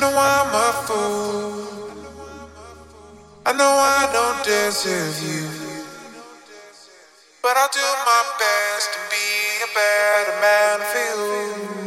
know I'm a fool. I know I don't deserve you. But I'll do my best to be a better man for you.